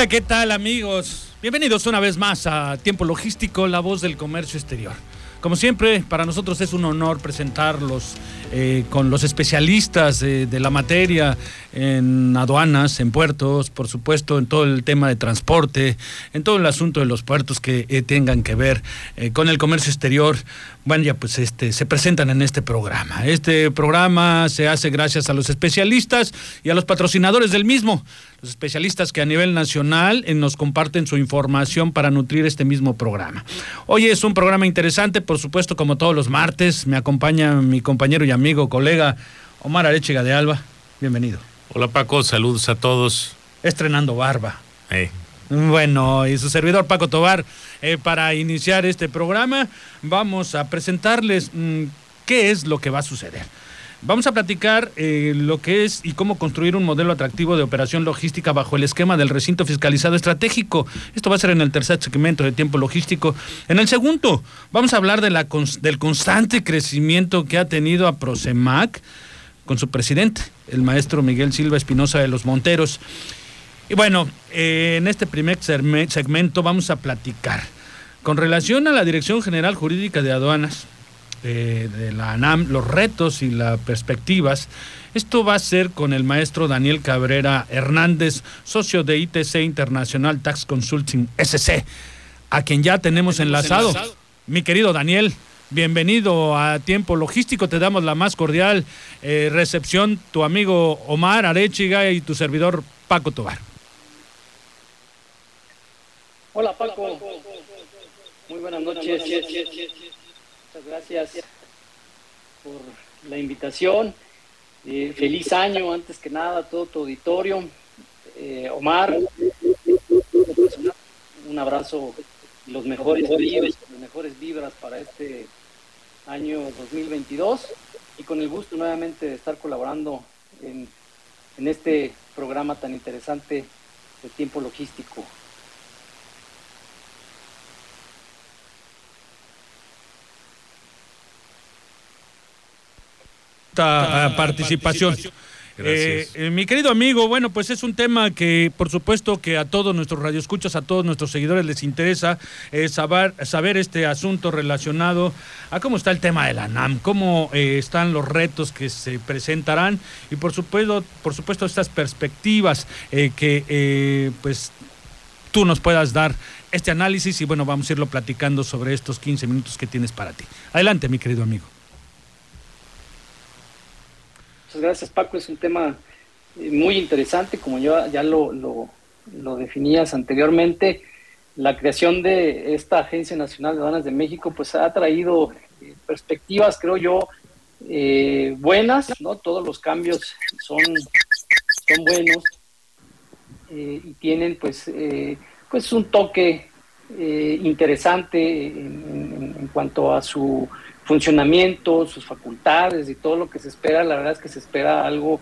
Hola, ¿qué tal amigos? Bienvenidos una vez más a Tiempo Logístico, la voz del comercio exterior. Como siempre, para nosotros es un honor presentarlos eh, con los especialistas de la materia en aduanas, en puertos, por supuesto, en todo el tema de transporte, en todo el asunto de los puertos que eh, tengan que ver eh, con el comercio exterior. Bueno, ya pues este, se presentan en este programa. Este programa se hace gracias a los especialistas y a los patrocinadores del mismo los especialistas que a nivel nacional eh, nos comparten su información para nutrir este mismo programa. Hoy es un programa interesante, por supuesto, como todos los martes, me acompaña mi compañero y amigo, colega Omar Arechiga de Alba. Bienvenido. Hola Paco, saludos a todos. Estrenando barba. Bueno, y su servidor Paco Tobar, eh, para iniciar este programa, vamos a presentarles mm, qué es lo que va a suceder. Vamos a platicar eh, lo que es y cómo construir un modelo atractivo de operación logística bajo el esquema del recinto fiscalizado estratégico. Esto va a ser en el tercer segmento de tiempo logístico. En el segundo, vamos a hablar de la, del constante crecimiento que ha tenido a Prosemac con su presidente, el maestro Miguel Silva Espinosa de los Monteros. Y bueno, eh, en este primer segmento vamos a platicar con relación a la Dirección General Jurídica de Aduanas de la ANAM, los retos y las perspectivas. Esto va a ser con el maestro Daniel Cabrera Hernández, socio de ITC Internacional Tax Consulting SC, a quien ya tenemos enlazado. Mi querido Daniel, bienvenido a Tiempo Logístico. Te damos la más cordial eh, recepción, tu amigo Omar Arechiga y tu servidor Paco Tobar. Hola Paco, muy buenas noches. Muchas gracias por la invitación. Eh, feliz año, antes que nada, a todo tu auditorio. Eh, Omar, un abrazo, los mejores vibras, las mejores vibras para este año 2022 y con el gusto nuevamente de estar colaborando en, en este programa tan interesante de tiempo logístico. Participación. Eh, eh, mi querido amigo, bueno, pues es un tema que por supuesto que a todos nuestros radioescuchas, a todos nuestros seguidores les interesa eh, saber, saber este asunto relacionado a cómo está el tema de la NAM, cómo están los retos que se presentarán y por supuesto, por supuesto estas perspectivas que pues tú nos puedas dar este análisis y bueno, vamos a irlo platicando sobre estos 15 minutos que tienes para ti. Adelante, mi querido amigo. Muchas gracias, Paco. Es un tema eh, muy interesante, como yo ya lo, lo, definías anteriormente. La creación de esta Agencia Nacional de Aduanas de México, pues ha traído eh, perspectivas, creo yo, eh, buenas, ¿no? Todos los cambios son, son buenos y tienen, pues, pues un toque interesante en cuanto a su funcionamiento, sus facultades y todo lo que se espera, la verdad es que se espera algo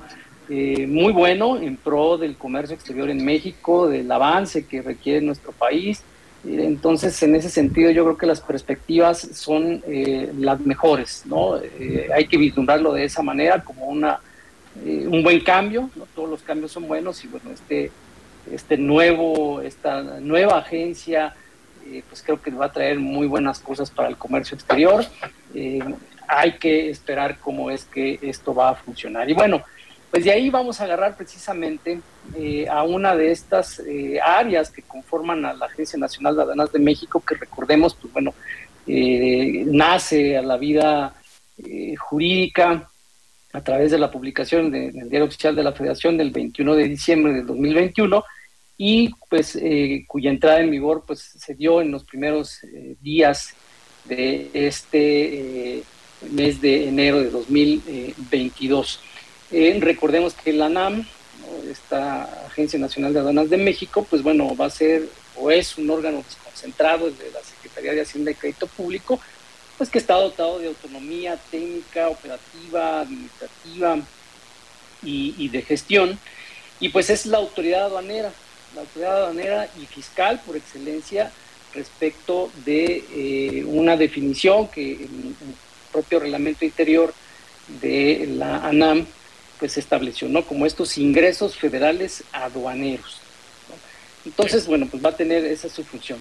eh, muy bueno en pro del comercio exterior en México, del avance que requiere nuestro país. Eh, entonces, en ese sentido, yo creo que las perspectivas son eh, las mejores, ¿no? hay que vislumbrarlo de esa manera, como una, un buen cambio, ¿no? Todos los cambios son buenos y bueno, este, este nuevo, esta nueva agencia, pues creo que va a traer muy buenas cosas para el comercio exterior. Eh, hay que esperar cómo es que esto va a funcionar. Y bueno, pues de ahí vamos a agarrar precisamente eh, a una de estas eh, áreas que conforman a la Agencia Nacional de Aduanas de México, que recordemos, pues bueno, nace a la vida jurídica a través de la publicación del Diario Oficial de la Federación del 21 de diciembre del 2021 y pues cuya entrada en vigor pues se dio en los primeros días de este, año. mes de enero de 2022. Eh, recordemos que la ANAM, esta Agencia Nacional de Aduanas de México, pues bueno, va a ser o es un órgano desconcentrado de la Secretaría de Hacienda y Crédito Público, pues que está dotado de autonomía técnica, operativa, administrativa y, de gestión, y pues es la autoridad aduanera, la autoridad aduanera y fiscal por excelencia respecto de eh, una definición que el, propio reglamento interior de la ANAM pues estableció, ¿no? Como estos ingresos federales aduaneros. Entonces, bueno, pues va a tener esa su función.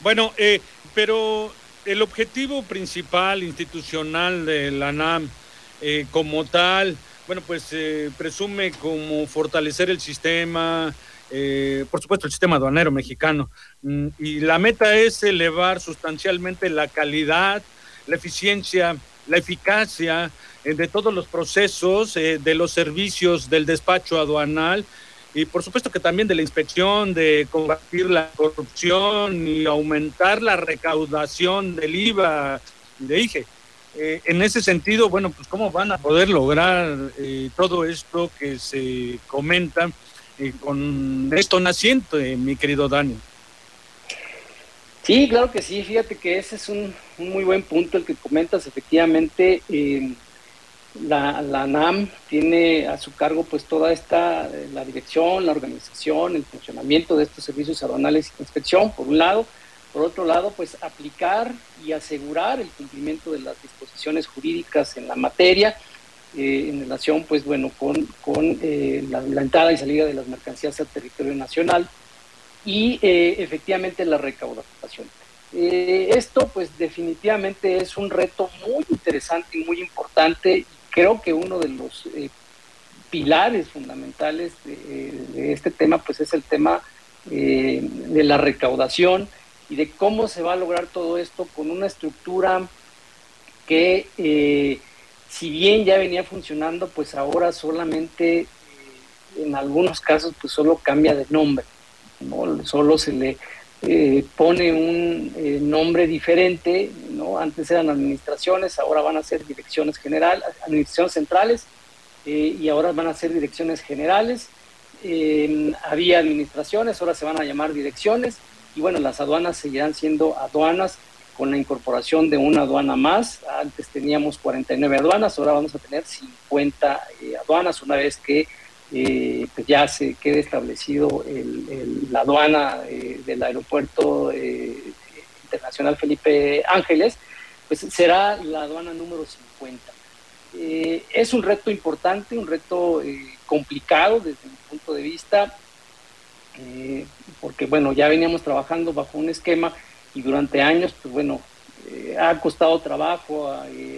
Bueno, eh, pero el objetivo principal institucional de la NAM eh, como tal, bueno, pues eh, presume como fortalecer el sistema, por supuesto el sistema aduanero mexicano, mm, y la meta es elevar sustancialmente la calidad, la eficiencia, la eficacia de todos los procesos, de los servicios del despacho aduanal y por supuesto que también de la inspección, de combatir la corrupción y aumentar la recaudación del IVA y de IGE. Eh, en ese sentido, bueno, pues cómo van a poder lograr eh, todo esto que se comenta eh, con esto naciente, mi querido Dani. Sí, claro que sí, fíjate que ese es un, un muy buen punto el que comentas, efectivamente la, la, NAM tiene a su cargo pues toda esta, eh, la dirección, la organización, el funcionamiento de estos servicios aduanales y inspección, por un lado. Por otro lado, pues aplicar y asegurar el cumplimiento de las disposiciones jurídicas en la materia, eh, en relación, pues bueno, con, con eh, la, entrada y salida de las mercancías al territorio nacional y efectivamente la recaudación. esto, pues definitivamente es un reto muy interesante y muy importante creo que uno de los eh, pilares fundamentales de, este tema, pues es el tema eh, de la recaudación y de cómo se va a lograr todo esto con una estructura que, eh, si bien ya venía funcionando, pues ahora solamente, en algunos casos, pues solo cambia de nombre, ¿no? Solo se le eh, pone un eh, nombre diferente, ¿no? Antes eran administraciones, ahora van a ser direcciones generales, administraciones centrales, eh, y ahora van a ser direcciones generales. había administraciones, ahora se van a llamar direcciones, y bueno, las aduanas seguirán siendo aduanas con la incorporación de una aduana más. Antes teníamos 49 aduanas, ahora vamos a tener 50 aduanas una vez que eh, pues ya se quede establecido la aduana eh, del aeropuerto eh, internacional Felipe Ángeles, pues será la aduana número 50. es un reto importante, un reto complicado desde mi punto de vista, porque bueno, ya veníamos trabajando bajo un esquema y durante años, pues bueno, ha costado trabajo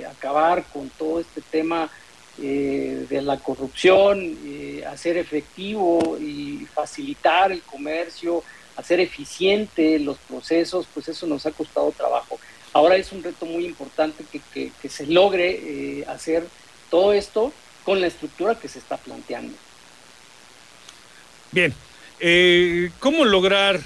acabar con todo este tema eh, de la corrupción, eh, hacer efectivo y facilitar el comercio, hacer eficiente los procesos, pues eso nos ha costado trabajo. Ahora es un reto muy importante que, que, se logre eh, hacer todo esto con la estructura que se está planteando. Bien, ¿cómo lograr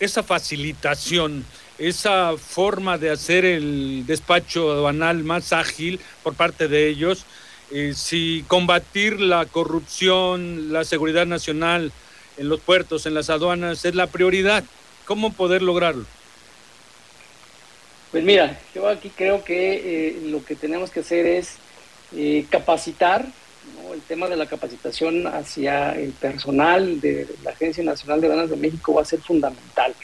esa facilitación? esa forma de hacer el despacho aduanal más ágil por parte de ellos, eh, si combatir la corrupción, la seguridad nacional en los puertos, en las aduanas, es la prioridad. ¿Cómo poder lograrlo? Pues mira, yo aquí creo que eh, lo que tenemos que hacer es eh, capacitar, el tema de la capacitación hacia el personal de la Agencia Nacional de Aduanas de México va a ser fundamental.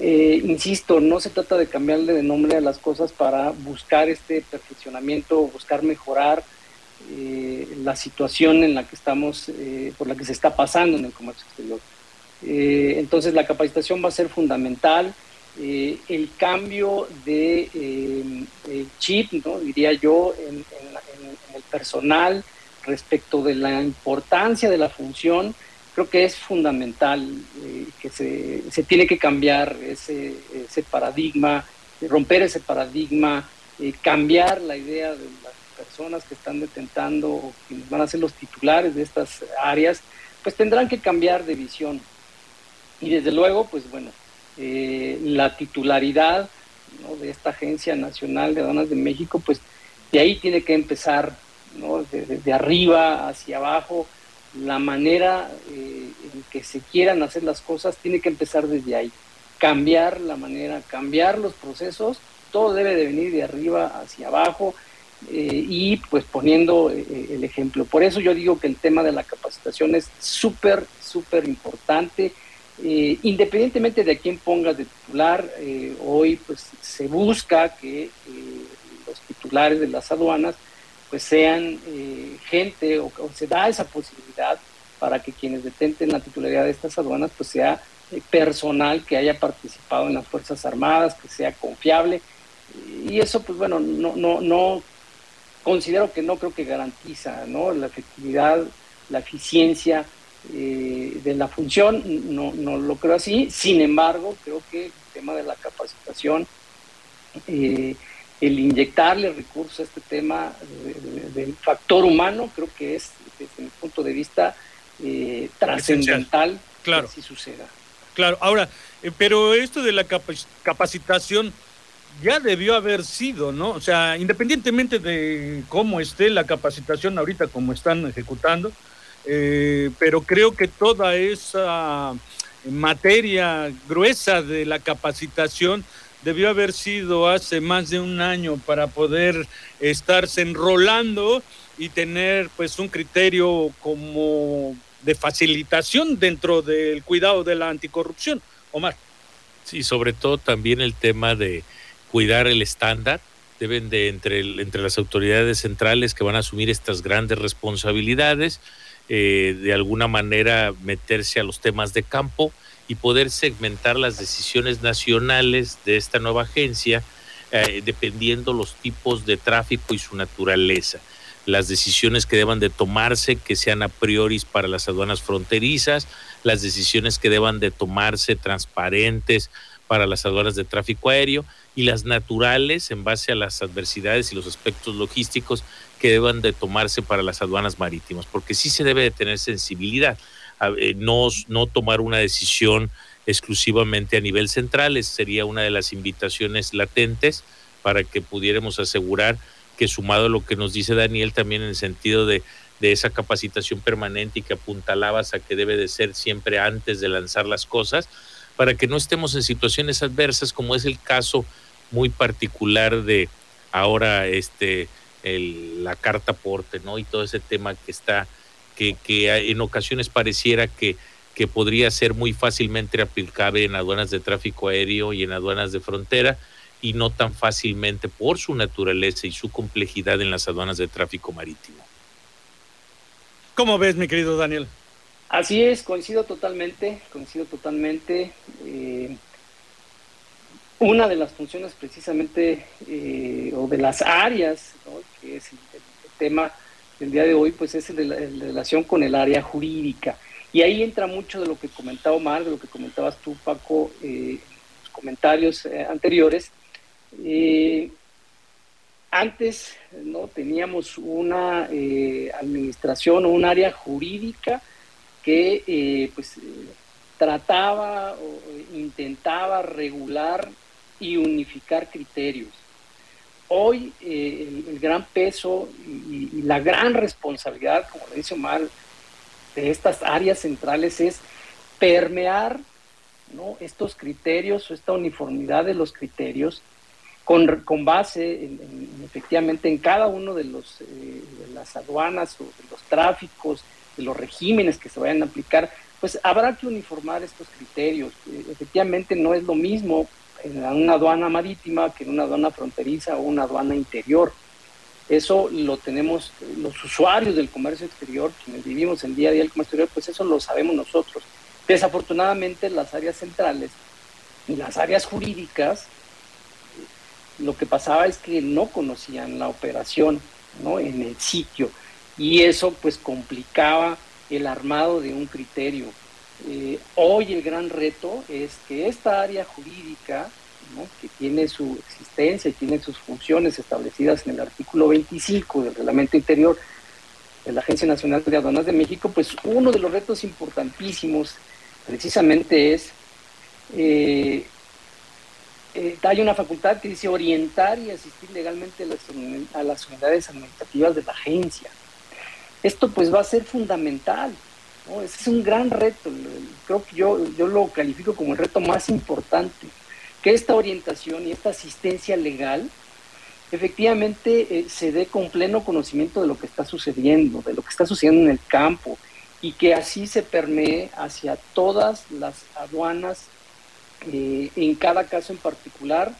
insisto, no se trata de cambiarle de nombre a las cosas para buscar este perfeccionamiento, buscar mejorar eh, la situación en la que estamos, eh, por la que se está pasando en el comercio exterior. Eh, entonces la capacitación va a ser fundamental. el cambio de chip, ¿no? diría yo, en, el personal respecto de la importancia de la función, creo que es fundamental que se, se, tiene que cambiar ese, paradigma, romper ese paradigma, cambiar la idea de la personas que están detentando o quienes van a ser los titulares de estas áreas, pues tendrán que cambiar de visión. Y desde luego, pues bueno, eh, la titularidad de esta Agencia Nacional de Aduanas de México, pues de ahí tiene que empezar, ¿no? de, arriba hacia abajo, la manera eh, en que se quieran hacer las cosas tiene que empezar desde ahí. Cambiar la manera, cambiar los procesos, todo debe de venir de arriba hacia abajo eh, y pues poniendo eh, el ejemplo. Por eso yo digo que el tema de la capacitación es súper, súper importante. independientemente de a quién pongas de titular, hoy pues se busca que los titulares de las aduanas pues sean eh, gente o, se da esa posibilidad para que quienes detenten la titularidad de estas aduanas pues sea eh, personal que haya participado en las Fuerzas Armadas, que sea confiable. Y eso pues bueno, no, no, no considero que no creo que garantiza ¿no? la efectividad, la eficiencia eh, de la función, no, no lo creo así. Sin embargo, creo que el tema de la capacitación eh, el inyectarle recursos a este tema del factor humano, creo que es, desde mi punto de vista, eh, trascendental claro. que así suceda. Claro, ahora, eh, pero esto de la capacitación ya debió haber sido, ¿no? O sea, independientemente de cómo esté la capacitación ahorita, como están ejecutando, eh, pero creo que toda esa materia gruesa de la capacitación debió haber sido hace más de un año para poder estarse enrolando y tener pues un criterio como de facilitación dentro del cuidado de la anticorrupción. Omar. Sí, sobre todo también el tema de cuidar el estándar. Deben de, entre, entre las autoridades centrales que van a asumir estas grandes responsabilidades, eh, de alguna manera meterse a los temas de campo y poder segmentar las decisiones nacionales de esta nueva agencia eh, dependiendo los tipos de tráfico y su naturaleza. Las decisiones que deban de tomarse que sean a priori para las aduanas fronterizas, las decisiones que deban de tomarse transparentes para las aduanas de tráfico aéreo y las naturales en base a las adversidades y los aspectos logísticos que deban de tomarse para las aduanas marítimas, porque sí se debe de tener sensibilidad. Eh, no, no tomar una decisión exclusivamente a nivel central. Esa sería una de las invitaciones latentes para que pudiéramos asegurar que sumado a lo que nos dice Daniel también en el sentido de, de esa capacitación permanente y que apuntalabas a que debe de ser siempre antes de lanzar las cosas, para que no estemos en situaciones adversas como es el caso muy particular de ahora este la carta porte, ¿no? Y todo ese tema que está que, en ocasiones pareciera que, que podría ser muy fácilmente aplicable en aduanas de tráfico aéreo y en aduanas de frontera y no tan fácilmente por su naturaleza y su complejidad en las aduanas de tráfico marítimo. ¿Cómo ves, mi querido Daniel? Así es, coincido totalmente, coincido totalmente. Eh, una de las funciones precisamente, eh, o de las áreas, que es el tema el día de hoy, pues es de, relación con el área jurídica. Y ahí entra mucho de lo que comentaba Omar, de lo que comentabas tú, Paco, eh, en los comentarios eh, anteriores. Eh, antes no teníamos una administración o un área jurídica que pues trataba o intentaba regular y unificar criterios hoy eh, el, gran peso y, la gran responsabilidad, como le dice Omar, de estas áreas centrales es permear ¿no? estos criterios o esta uniformidad de los criterios con, con base efectivamente en cada uno de, los, eh, las aduanas o de los tráficos, de los regímenes que se vayan a aplicar, pues habrá que uniformar estos criterios. Eh, efectivamente no es lo mismo en una aduana marítima que en una aduana fronteriza o una aduana interior. Eso lo tenemos los usuarios del comercio exterior, quienes vivimos el día a día del comercio exterior, pues eso lo sabemos nosotros. Desafortunadamente las áreas centrales y las áreas jurídicas, lo que pasaba es que no conocían la operación ¿no? en el sitio y eso pues complicaba el armado de un criterio eh, hoy el gran reto es que esta área jurídica, que tiene su existencia y tiene sus funciones establecidas en el artículo 25 del reglamento interior de la Agencia Nacional de Aduanas de México, pues uno de los retos importantísimos precisamente es eh, eh, una facultad que dice orientar y asistir legalmente a las, unidades administrativas de la agencia. Esto pues va a ser fundamental, ¿no? Es un gran reto, creo que yo, yo lo califico como el reto más importante, que esta orientación y esta asistencia legal efectivamente eh, se dé con pleno conocimiento de lo que está sucediendo, de lo que está sucediendo en el campo, y que así se permee hacia todas las aduanas eh, en cada caso en particular,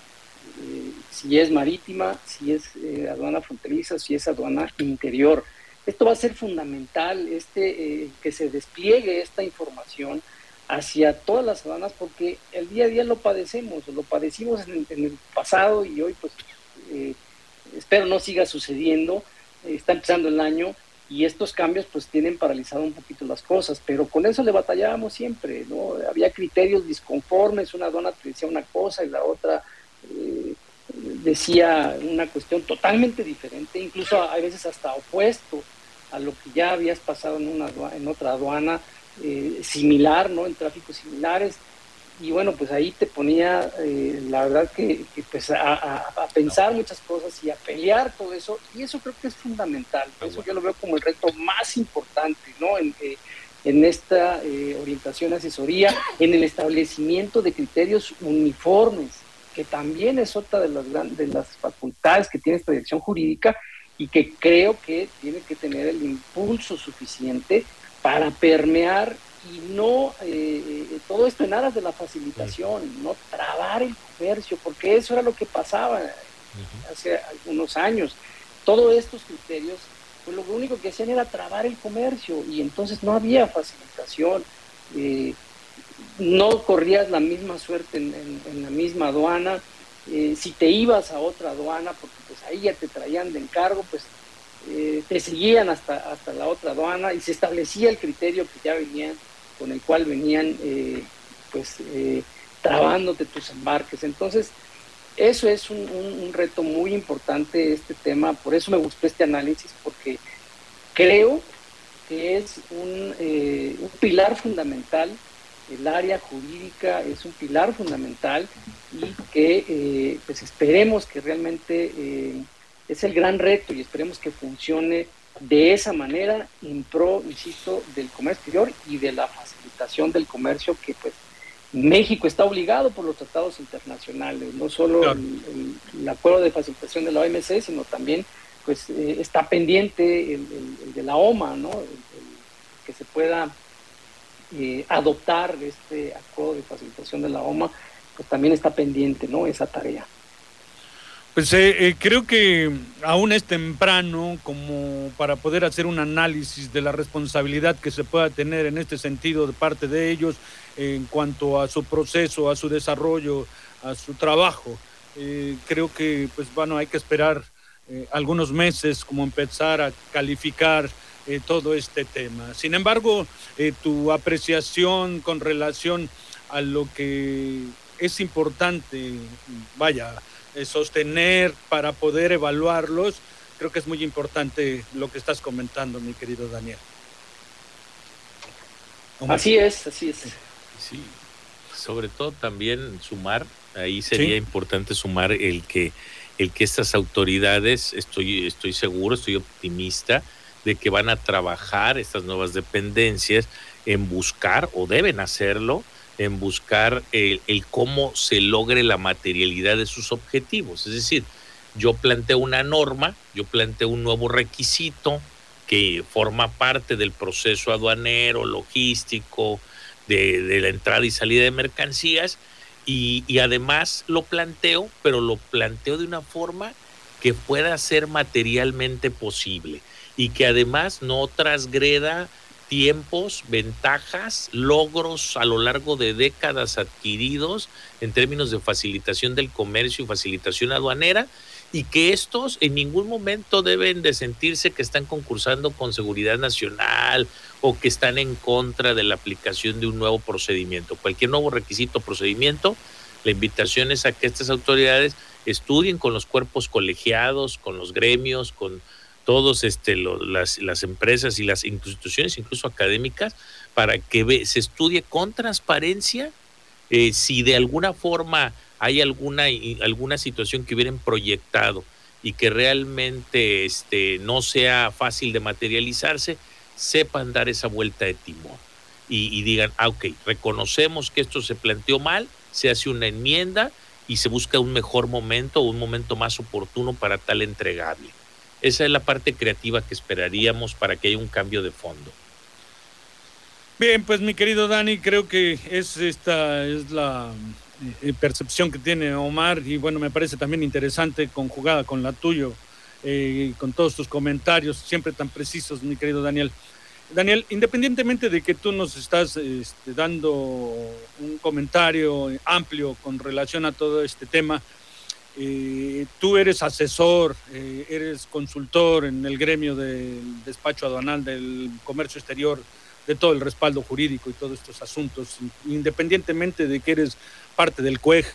eh, si es marítima, si es aduana fronteriza, si es aduana interior. Esto va a ser fundamental, este, que se despliegue esta información hacia todas las aduanas, porque el día a día lo padecemos, lo padecimos en, en el pasado y hoy pues espero no siga sucediendo, está empezando el año y estos cambios pues tienen paralizado un poquito las cosas, pero con eso le batallábamos siempre, ¿no? Había criterios disconformes, una dona te decía una cosa y la otra eh, decía una cuestión totalmente diferente, incluso a veces hasta opuesto a lo que ya habías pasado en, una, en otra aduana eh, similar, ¿no? En tráficos similares, y bueno, pues ahí te ponía, eh, la verdad que, pues a, pensar muchas cosas y a pelear todo eso, y eso creo que es fundamental, eso yo lo veo como el reto más importante, ¿no? En, eh, en esta orientación, asesoría, en el establecimiento de criterios uniformes, que también es otra de las, de las facultades que tiene esta dirección jurídica y que creo que tiene que tener el impulso suficiente para permear y no eh, todo esto en aras de la facilitación, no trabar el comercio, porque eso era lo que pasaba hace algunos años. Todos estos criterios, pues lo único que hacían era trabar el comercio y entonces no había facilitación, eh, no corrías la misma suerte en, la misma aduana. Si te ibas a otra aduana, porque pues ahí ya te traían de encargo, pues te seguían hasta, hasta la otra aduana y se establecía el criterio que ya venían con el cual venían eh, pues eh, trabándote tus embarques. Entonces, eso es un, reto muy importante, este tema, por eso me gustó este análisis, porque creo que es un, eh, un pilar fundamental, el área jurídica es un pilar fundamental y que eh, pues esperemos que realmente es el gran reto y esperemos que funcione de esa manera en pro, insisto, del comercio exterior y de la facilitación del comercio que pues México está obligado por los tratados internacionales, no solo el, acuerdo de facilitación de la OMC, sino también pues eh, está pendiente el, de la OMA, ¿no? que se pueda eh, adoptar este acuerdo de facilitación de la OMA, pues también está pendiente, ¿no? Esa tarea. Pues eh, eh, creo que aún es temprano como para poder hacer un análisis de la responsabilidad que se pueda tener en este sentido de parte de ellos en cuanto a su proceso, a su desarrollo, a su trabajo. Eh, creo que pues bueno, hay que esperar algunos meses como empezar a calificar todo este tema. Sin embargo, tu apreciación con relación a lo que es importante, vaya, eh, sostener, para poder evaluarlos. Creo que es muy importante lo que estás comentando, mi querido Daniel. Así es, así es. Sí, sobre todo también sumar, ahí sería importante sumar el que el que estas autoridades, estoy, estoy seguro, estoy optimista, de que van a trabajar estas nuevas dependencias en buscar, o deben hacerlo, en buscar el, cómo se logre la materialidad de sus objetivos. Es decir, yo planteo una norma, yo planteo un nuevo requisito que forma parte del proceso aduanero, logístico, de, la entrada y salida de mercancías, y, y, además lo planteo, pero lo planteo de una forma que pueda ser materialmente posible y que además no transgreda tiempos, ventajas, logros a lo largo de décadas adquiridos en términos de facilitación del comercio y facilitación aduanera y que estos en ningún momento deben de sentirse que están concursando con seguridad nacional o que están en contra de la aplicación de un nuevo procedimiento. Cualquier nuevo requisito o procedimiento, la invitación es a que estas autoridades estudien con los cuerpos colegiados, con los gremios, con todos este, las, las, empresas y las instituciones, incluso académicas, para que se estudie con transparencia eh, si de alguna forma hay alguna, alguna situación que hubieran proyectado y que realmente este, no sea fácil de materializarse, sepan dar esa vuelta de timón y, digan, ah, ok, reconocemos que esto se planteó mal, se hace una enmienda y se busca un mejor momento o un momento más oportuno para tal entregable. Esa es la parte creativa que esperaríamos para que haya un cambio de fondo. Bien, pues mi querido Dani, creo que es esta es la eh, percepción que tiene Omar y bueno, me parece también interesante conjugada con la tuyo, eh, con todos tus comentarios, siempre tan precisos, mi querido Daniel. Daniel, independientemente de que tú nos estás este, dando un comentario amplio con relación a todo este tema, eh, tú eres asesor, eh, eres consultor en el gremio del despacho aduanal del comercio exterior, de todo el respaldo jurídico y todos estos asuntos, independientemente de que eres parte del CUEG,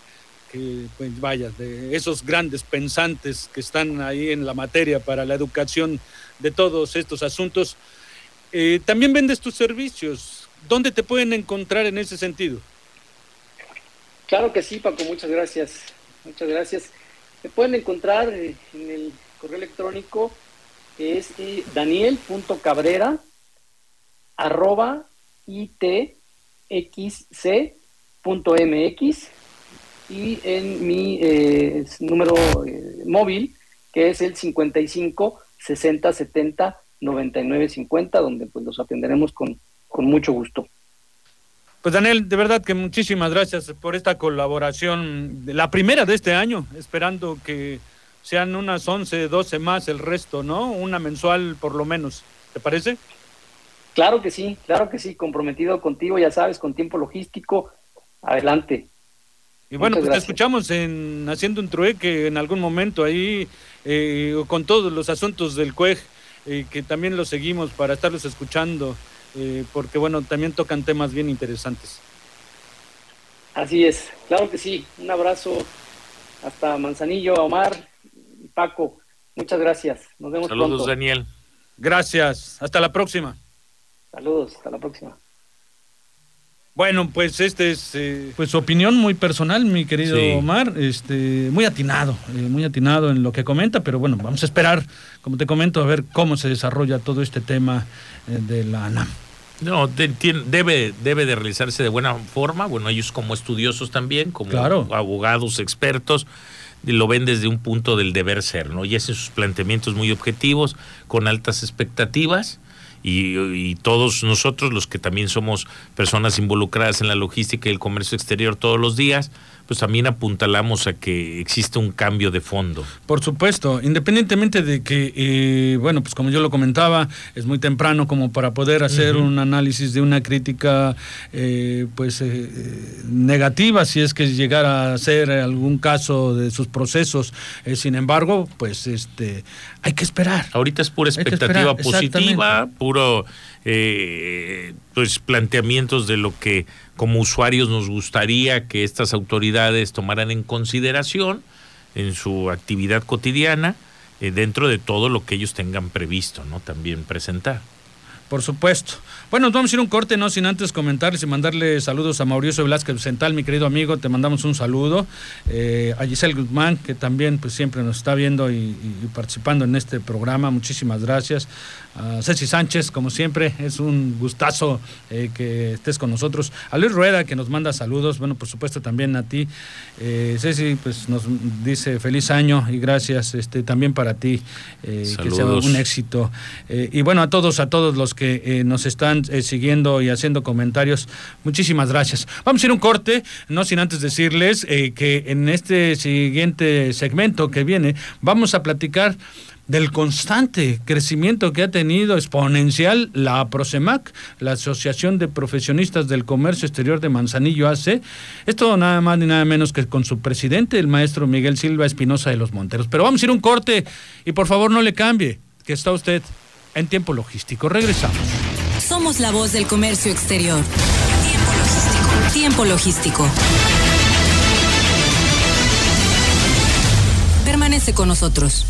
que pues vaya, de esos grandes pensantes que están ahí en la materia para la educación de todos estos asuntos. Eh, también vendes tus servicios. ¿Dónde te pueden encontrar en ese sentido? Claro que sí, Paco, muchas gracias. Muchas gracias. Me pueden encontrar eh, en el correo electrónico que es eh, daniel.cabrera arroba itxc.mx y en mi número móvil que es el 55 60 70 9950, donde pues los atenderemos con, con mucho gusto. Pues Daniel, de verdad que muchísimas gracias por esta colaboración, la primera de este año, esperando que sean unas 11, 12 más el resto, ¿no? Una mensual por lo menos, ¿te parece? Claro que sí, claro que sí, comprometido contigo, ya sabes, con tiempo logístico, adelante. Y bueno, pues te escuchamos en haciendo un trueque en algún momento ahí, eh, con todos los asuntos del CUEG que también los seguimos para estarlos escuchando, eh, porque bueno, también tocan temas bien interesantes. Así es, claro que sí. Un abrazo hasta Manzanillo, Omar y Paco. Muchas gracias. Nos vemos Saludos, Daniel. Gracias. Hasta la próxima. Saludos. Hasta la próxima. Bueno, pues este es eh, pues su opinión muy personal, mi querido Omar, este muy atinado, eh, muy atinado en lo que comenta, pero bueno, vamos a esperar, como te comento, a ver cómo se desarrolla todo este tema eh, de la ANAM. No, debe, debe de realizarse de buena forma, bueno, ellos como estudiosos también, como abogados, expertos, lo ven desde un punto del deber ser, ¿no? Y hacen sus planteamientos muy objetivos, con altas expectativas y, todos nosotros, los que también somos personas involucradas en la logística y el comercio exterior todos los días, pues también apuntalamos a que existe un cambio de fondo. Por supuesto, independientemente de que, eh, bueno, pues como yo lo comentaba, es muy temprano como para poder hacer un análisis de una crítica, eh, pues eh, negativa, si es que llegara a ser algún caso de sus procesos. sin embargo, pues este, hay que esperar. Ahorita es pura expectativa positiva, puro pues planteamientos de lo que como usuarios nos gustaría que estas autoridades tomaran en consideración en su actividad cotidiana eh, dentro de todo lo que ellos tengan previsto, ¿no? También presentar. Por supuesto. Bueno, nos vamos a ir un corte, no sin antes comentarles y mandarle saludos a Mauricio Velázquez Central, mi querido amigo, te mandamos un saludo. Eh, a Giselle Guzmán, que también pues siempre nos está viendo y, participando en este programa, muchísimas gracias. A Ceci Sánchez, como siempre, es un gustazo eh, que estés con nosotros. A Luis Rueda, que nos manda saludos, bueno, por supuesto también a ti. Eh, Ceci, pues nos dice feliz año y gracias este, también para ti, que sea un éxito. y bueno, a todos, a todos los que nos están eh, siguiendo y haciendo comentarios. Muchísimas gracias. Vamos a ir un corte, no sin antes decirles eh, que en este siguiente segmento que viene vamos a platicar del constante crecimiento que ha tenido exponencial la Prosemac, la Asociación de Profesionistas del Comercio Exterior de Manzanillo AC. Esto nada más ni nada menos que con su presidente, el maestro Miguel Silva Espinosa de los Monteros. Pero vamos a ir un corte y por favor no le cambie, que está usted en tiempo logístico. Regresamos. Somos la voz del comercio exterior. Tiempo logístico. Tiempo logístico. Permanece con nosotros.